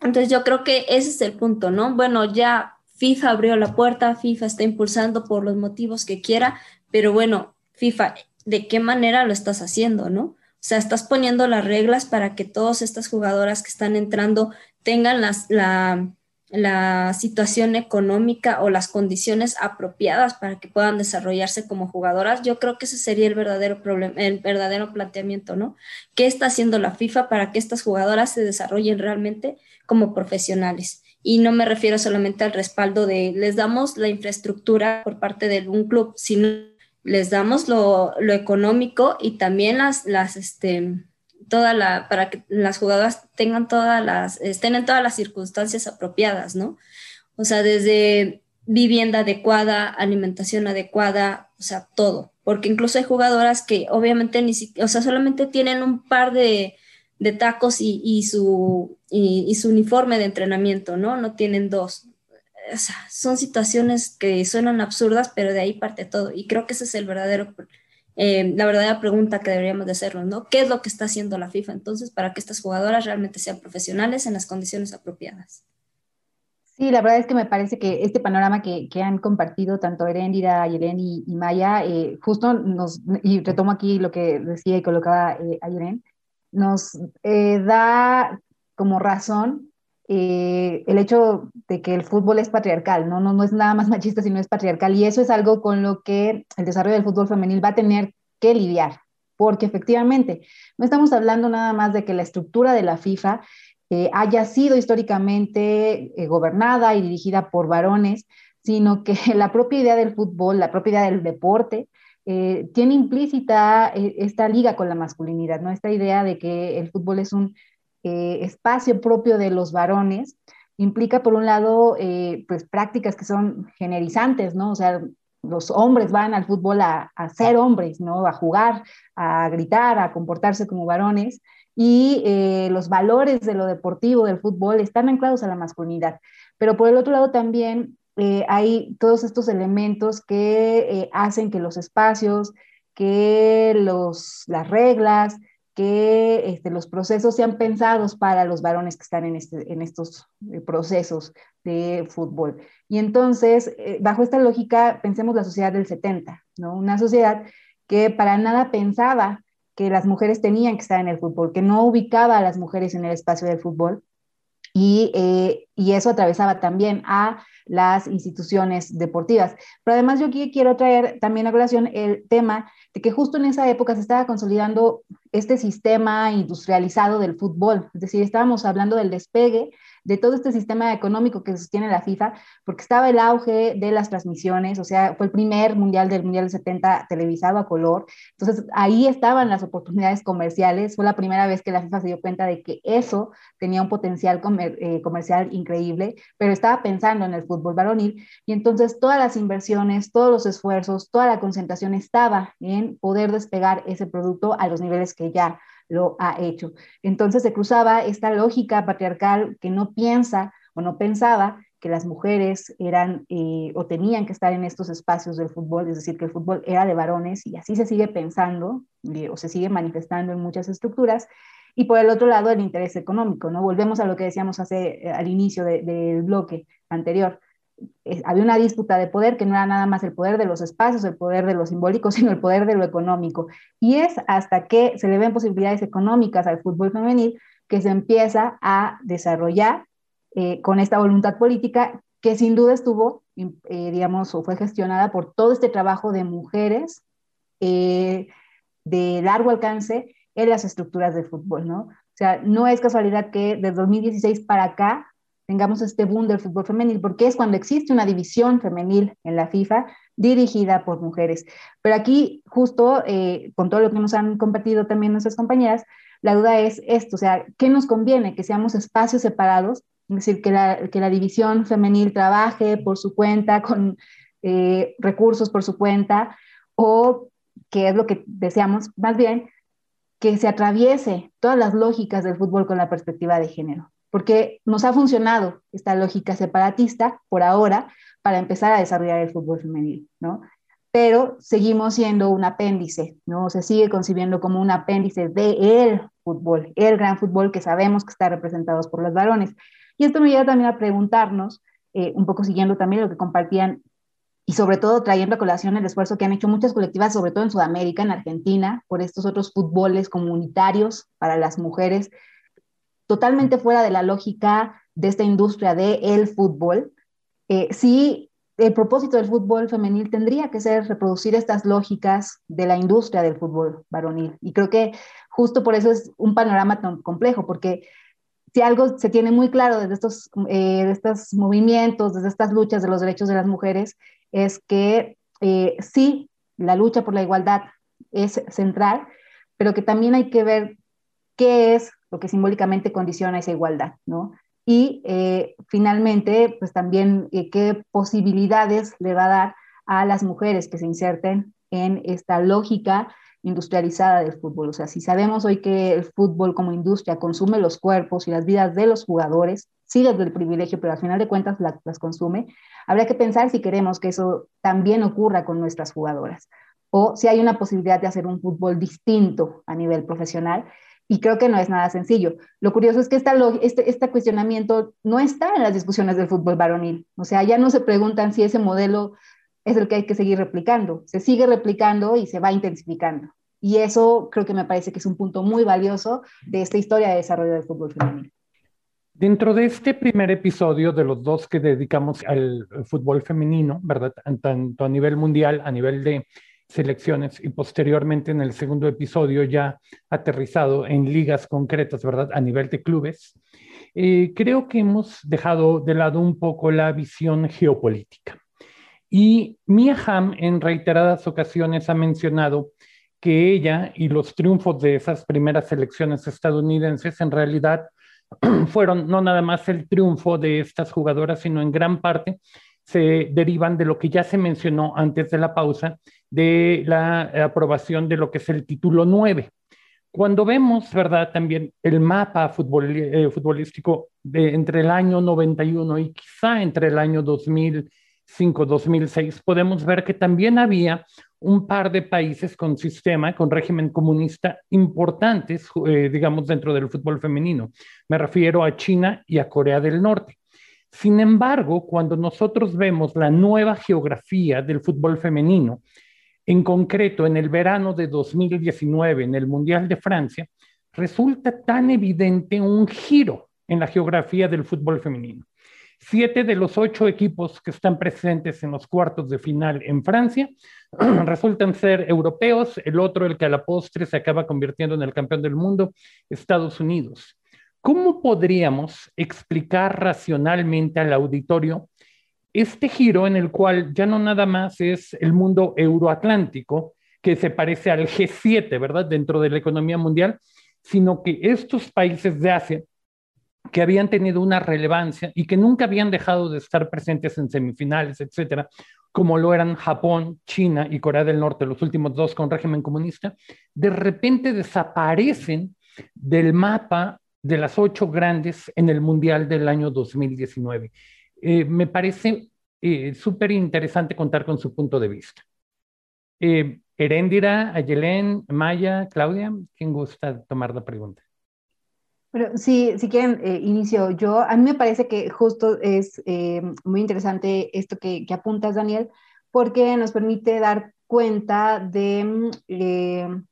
Entonces yo creo que ese es el punto, ¿no? Bueno, ya FIFA abrió la puerta, FIFA está impulsando por los motivos que quiera, pero bueno, FIFA, de qué manera lo estás haciendo, ¿no? O sea, estás poniendo las reglas para que todas estas jugadoras que están entrando tengan las, la, la situación económica o las condiciones apropiadas para que puedan desarrollarse como jugadoras. Yo creo que ese sería el verdadero problema, el verdadero planteamiento, ¿no? ¿Qué está haciendo la FIFA para que estas jugadoras se desarrollen realmente como profesionales? Y no me refiero solamente al respaldo de les damos la infraestructura por parte de un club, sino les damos lo, lo económico y también las, las, este, toda la, para que las jugadoras tengan todas las, estén en todas las circunstancias apropiadas, ¿no? O sea, desde vivienda adecuada, alimentación adecuada, o sea, todo. Porque incluso hay jugadoras que obviamente ni siquiera, o sea, solamente tienen un par de, de tacos y, y su, y, y, su uniforme de entrenamiento, ¿no? No tienen dos. Sea, son situaciones que suenan absurdas, pero de ahí parte todo. Y creo que ese es el verdadero eh, la verdadera pregunta que deberíamos de hacernos, ¿no? ¿Qué es lo que está haciendo la FIFA entonces para que estas jugadoras realmente sean profesionales en las condiciones apropiadas? Sí, la verdad es que me parece que este panorama que, que han compartido tanto Erendira, Ayelen y, y, Maya, eh, justo nos, y retomo aquí lo que decía y colocaba eh, Ayelen, nos eh, da como razón eh, el hecho de que el fútbol es patriarcal, ¿no? ¿no? No es nada más machista, sino es patriarcal. Y eso es algo con lo que el desarrollo del fútbol femenil va a tener que lidiar, porque efectivamente no estamos hablando nada más de que la estructura de la FIFA eh, haya sido históricamente eh, gobernada y dirigida por varones, sino que [laughs] la propia idea del fútbol, la propia idea del deporte, tiene implícita esta liga con la masculinidad, ¿no? Esta idea de que el fútbol es un eh, espacio propio de los varones, implica por un lado eh, pues prácticas que son generizantes, ¿no? O sea, los hombres van al fútbol a, a, ser hombres, ¿no? A jugar, a gritar, a comportarse como varones y eh, los valores de lo deportivo, del fútbol, están anclados a la masculinidad. Pero por el otro lado también eh, hay todos estos elementos que eh, hacen que los espacios, que los, las reglas, que este, los procesos sean pensados para los varones que están en, este, en estos eh, procesos de fútbol. Y entonces, eh, bajo esta lógica, pensemos la sociedad del 70, ¿no? Una sociedad que para nada pensaba que las mujeres tenían que estar en el fútbol, que no ubicaba a las mujeres en el espacio del fútbol. Y, eh, y eso atravesaba también a las instituciones deportivas. Pero además yo quiero traer también a colación el tema de que justo en esa época se estaba consolidando este sistema industrializado del fútbol, es decir, estábamos hablando del despegue de todo este sistema económico que sostiene la FIFA, porque estaba el auge de las transmisiones, o sea, fue el primer mundial del Mundial del 70 televisado a color, entonces ahí estaban las oportunidades comerciales, fue la primera vez que la FIFA se dio cuenta de que eso tenía un potencial comer, eh, comercial increíble, pero estaba pensando en el fútbol varonil, y entonces todas las inversiones, todos los esfuerzos, toda la concentración estaba en poder despegar ese producto a los niveles que ya lo ha hecho. Entonces se cruzaba esta lógica patriarcal que no piensa o no pensaba que las mujeres eran eh, o tenían que estar en estos espacios del fútbol, es decir, que el fútbol era de varones y así se sigue pensando o se sigue manifestando en muchas estructuras. Y por el otro lado, el interés económico, ¿no? Volvemos a lo que decíamos hace, eh, al inicio de, del bloque anterior había una disputa de poder que no era nada más el poder de los espacios, el poder de lo simbólico, [laughs] sino el poder de lo económico. Y es hasta que se le ven posibilidades económicas al fútbol femenil que se empieza a desarrollar eh, con esta voluntad política que sin duda estuvo, eh, digamos, o fue gestionada por todo este trabajo de mujeres eh, de largo alcance en las estructuras del fútbol, ¿no? O sea, no es casualidad que desde 2016 para acá tengamos este boom del fútbol femenil, porque es cuando existe una división femenil en la FIFA dirigida por mujeres. Pero aquí, justo eh, con todo lo que nos han compartido también nuestras compañeras, la duda es esto, o sea, ¿qué nos conviene? Que seamos espacios separados, es decir, que la, que la división femenil trabaje por su cuenta, con eh, recursos por su cuenta, o que es lo que deseamos, más bien, que se atraviese todas las lógicas del fútbol con la perspectiva de género porque nos ha funcionado esta lógica separatista por ahora para empezar a desarrollar el fútbol femenil, ¿no? Pero seguimos siendo un apéndice, ¿no? Se sigue concibiendo como un apéndice de fútbol, el gran fútbol que sabemos que está representado por los varones. Y esto me lleva también a preguntarnos, eh, un poco siguiendo también lo que compartían y sobre todo trayendo a colación el esfuerzo que han hecho muchas colectivas, sobre todo en Sudamérica, en Argentina, por estos otros fútboles comunitarios para las mujeres, totalmente fuera de la lógica de esta industria del el fútbol. Eh, sí, el propósito del fútbol femenil tendría que ser reproducir estas lógicas de la industria del fútbol varonil. Y creo que justo por eso es un panorama tan complejo, porque si algo se tiene muy claro desde estos, eh, de estos movimientos, desde estas luchas de los derechos de las mujeres, es que eh, sí la lucha por la igualdad es central, pero que también hay que ver qué es lo que simbólicamente condiciona esa igualdad, ¿no? Y eh, finalmente, pues también eh, qué posibilidades le va a dar a las mujeres que se inserten en esta lógica industrializada del fútbol. O sea, si sabemos hoy que el fútbol como industria consume los cuerpos y las vidas de los jugadores, sí desde el privilegio, pero al final de cuentas las consume, habría que pensar si queremos que eso también ocurra con nuestras jugadoras o si hay una posibilidad de hacer un fútbol distinto a nivel profesional. Y creo que no es nada sencillo. Lo curioso es que esta, este, este cuestionamiento no está en las discusiones del fútbol varonil. O sea, ya no se preguntan si ese modelo es el que hay que seguir replicando. Se sigue replicando y se va intensificando. Y eso creo que me parece que es un punto muy valioso de esta historia de desarrollo del fútbol femenino. Dentro de este primer episodio de los dos que dedicamos al fútbol femenino, ¿verdad? Tanto a nivel mundial, a nivel de selecciones y posteriormente en el segundo episodio ya aterrizado en ligas concretas, ¿verdad? A nivel de clubes. Eh, creo que hemos dejado de lado un poco la visión geopolítica. Y Mia Hamm en reiteradas ocasiones ha mencionado que ella y los triunfos de esas primeras elecciones estadounidenses en realidad [clears throat] fueron no nada más el triunfo de estas jugadoras, sino en gran parte se derivan de lo que ya se mencionó antes de la pausa, de la aprobación de lo que es el título 9. Cuando vemos, ¿verdad? También el mapa eh, futbolístico de entre el año 91 y quizá entre el año 2005-2006, podemos ver que también había un par de países con sistema, con régimen comunista importantes, eh, digamos, dentro del fútbol femenino. Me refiero a China y a Corea del Norte. Sin embargo, cuando nosotros vemos la nueva geografía del fútbol femenino, en concreto en el verano de 2019, en el Mundial de Francia, resulta tan evidente un giro en la geografía del fútbol femenino. Siete de los ocho equipos que están presentes en los cuartos de final en Francia [clears throat] resultan ser europeos, el otro, el que a la postre se acaba convirtiendo en el campeón del mundo, Estados Unidos. ¿Cómo podríamos explicar racionalmente al auditorio este giro en el cual ya no nada más es el mundo euroatlántico, que se parece al G7, ¿verdad?, dentro de la economía mundial, sino que estos países de Asia, que habían tenido una relevancia y que nunca habían dejado de estar presentes en semifinales, etcétera, como lo eran Japón, China y Corea del Norte, los últimos dos con régimen comunista, de repente desaparecen del mapa de las ocho grandes en el Mundial del año 2019. Eh, me parece eh, súper interesante contar con su punto de vista. Eh, Erendira, Ayelén, Maya, Claudia, ¿quién gusta tomar la pregunta? Bueno, sí, si quieren, inicio yo. A mí me parece que justo es muy interesante esto que, que, apuntas, Daniel, porque nos permite dar cuenta de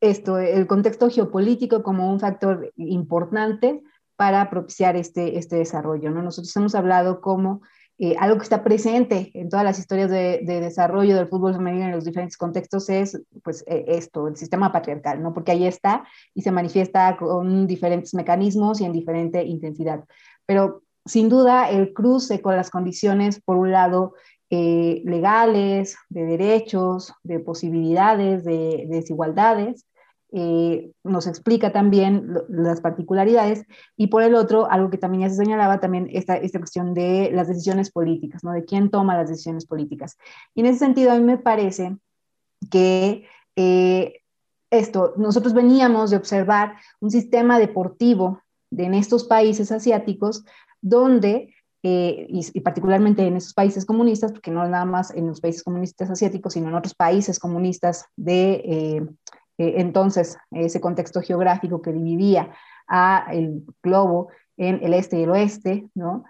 esto, el contexto geopolítico como un factor importante para propiciar este, este desarrollo. ¿no? Nosotros hemos hablado como eh, algo que está presente en todas las historias de, desarrollo del fútbol femenino en los diferentes contextos es pues e, esto, el sistema patriarcal, ¿no? Porque ahí está y se manifiesta con diferentes mecanismos y en diferente intensidad. Pero sin duda el cruce con las condiciones, por un lado, eh, legales, de derechos, de posibilidades, de, desigualdades. Eh, nos explica también las particularidades y por el otro, algo que también ya se señalaba, también esta, esta cuestión de las decisiones políticas, ¿no? de quién toma las decisiones políticas. Y en ese sentido, a mí me parece que eh, esto, nosotros veníamos de observar un sistema deportivo de, en estos países asiáticos donde eh, y, particularmente en esos países comunistas, porque no nada más en los países comunistas asiáticos, sino en otros países comunistas de eh, eh, entonces, ese contexto geográfico que dividía a el globo en el este y el oeste, ¿no?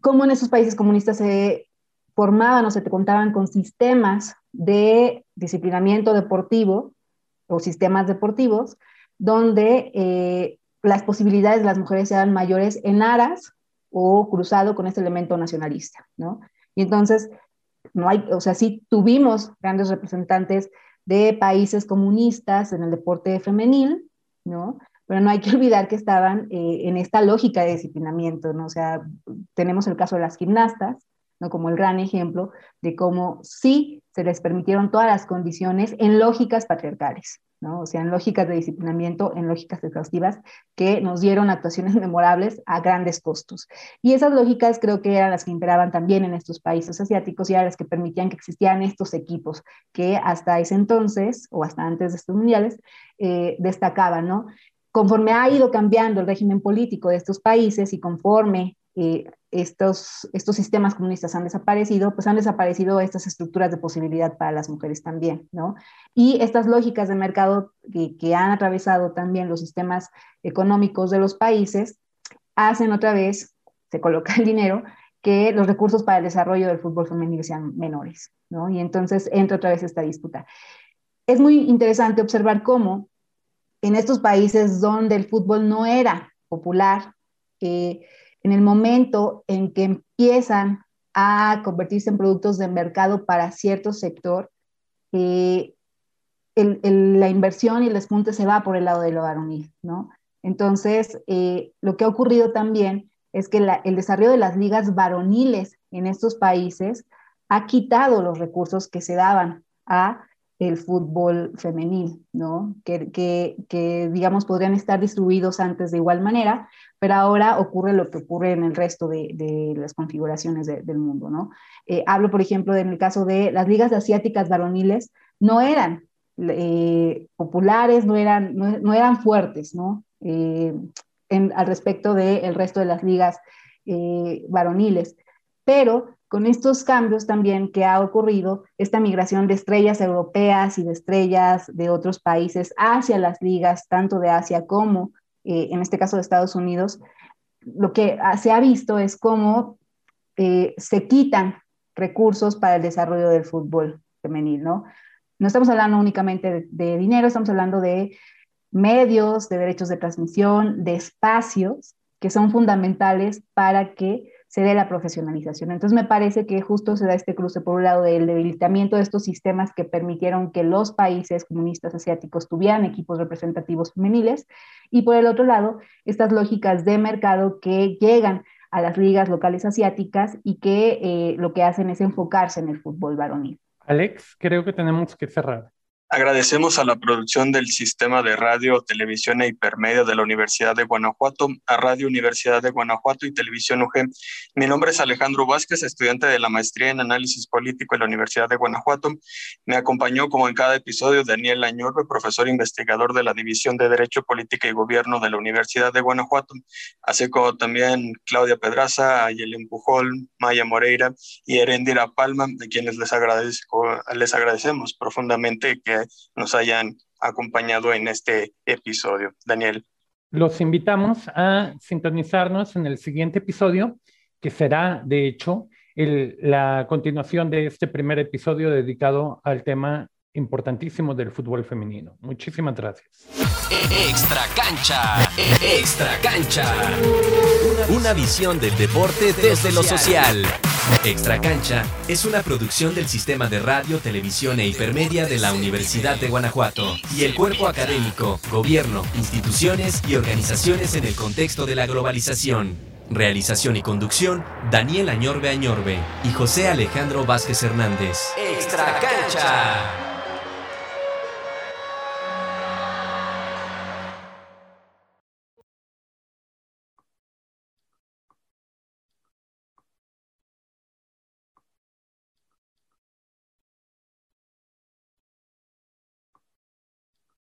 cómo en esos países comunistas se formaban o se te contaban con sistemas de disciplinamiento deportivo o sistemas deportivos donde las posibilidades de las mujeres eran mayores en aras o cruzado con este elemento nacionalista, ¿no? Y entonces, no hay, o sea, sí tuvimos grandes representantes de países comunistas en el deporte femenil, ¿no? Pero no hay que [laughs] olvidar que estaban eh, en esta lógica de disciplinamiento, ¿no? O sea, tenemos el caso de las gimnastas, ¿no? como el gran ejemplo de cómo sí se les permitieron todas las condiciones en lógicas patriarcales. ¿no? O sea, en lógicas de disciplinamiento, en lógicas exhaustivas, que nos dieron actuaciones [laughs] memorables a grandes costos. Y esas lógicas creo que eran las que imperaban también en estos países asiáticos y eran las que permitían que existieran estos equipos que hasta ese entonces, o hasta antes de estos mundiales, eh, destacaban, ¿no? Conforme ha ido cambiando el régimen político de estos países y conforme eh, estos, estos sistemas comunistas han desaparecido, pues han desaparecido estas estructuras de posibilidad para las mujeres también, ¿no? Y estas lógicas de mercado que, que han atravesado también los sistemas económicos de los países hacen otra vez, se coloca el dinero, que los recursos para el desarrollo del fútbol femenino sean menores, ¿no? Y entonces entra otra vez esta disputa. Es muy interesante observar cómo en estos países donde el fútbol no era popular, eh, en el momento en que empiezan a convertirse en productos de mercado para cierto sector, eh, la inversión y el despunte se va por el lado de lo varonil, ¿no? Entonces, eh, lo que ha ocurrido también es que el desarrollo de las ligas varoniles en estos países ha quitado los recursos que se daban a el fútbol femenil, ¿no? Que, que, digamos, podrían estar distribuidos antes de igual manera, pero ahora ocurre lo que ocurre en el resto de, de las configuraciones del mundo, ¿no? Eh, hablo, por ejemplo, en el caso de las ligas asiáticas varoniles, no eran eh, populares, no eran, no, eran fuertes, ¿no? Eh, en, al respecto del resto de las ligas varoniles, pero con estos cambios también que ha ocurrido, esta migración de estrellas europeas y de estrellas de otros países hacia las ligas, tanto de Asia como, eh, en este caso, de Estados Unidos, lo que se ha visto es cómo eh, se quitan recursos para el desarrollo del fútbol femenil, ¿no? No estamos hablando únicamente de dinero, estamos hablando de medios, de derechos de transmisión, de espacios que son fundamentales para que se dé la profesionalización. Entonces me parece que justo se da este cruce, por un lado, del debilitamiento de estos sistemas que permitieron que los países comunistas asiáticos tuvieran equipos representativos femeniles, y por el otro lado, estas lógicas de mercado que llegan a las ligas locales asiáticas y que eh, lo que hacen es enfocarse en el fútbol varonil. Alex, creo que tenemos que cerrar. Agradecemos a la producción del Sistema de Radio, Televisión e Hipermedia de la Universidad de Guanajuato, a Radio Universidad de Guanajuato y Televisión UG. Mi nombre es Alejandro Vázquez, estudiante de la Maestría en Análisis Político en la Universidad de Guanajuato. Me acompañó, como en cada episodio, Daniel Añorbe, profesor investigador de la División de Derecho, Política y Gobierno de la Universidad de Guanajuato, así como también Claudia Pedraza, Ayelen Pujol, Maya Moreira y Erendira Palma, de quienes les, agradezco, les agradecemos profundamente que nos hayan acompañado en este episodio. Daniel. Los invitamos a sintonizarnos en el siguiente episodio, que será, de hecho, la continuación de este primer episodio dedicado al tema importantísimo del fútbol femenino. Muchísimas gracias. Extra cancha, extra cancha. Una visión del deporte desde lo social. Extra Cancha es una producción del Sistema de Radio, Televisión e Hipermedia de la Universidad de Guanajuato y el cuerpo académico, gobierno, instituciones y organizaciones en el contexto de la globalización. Realización y conducción, Daniel Añorbe Añorbe y José Alejandro Vázquez Hernández. Extra Cancha.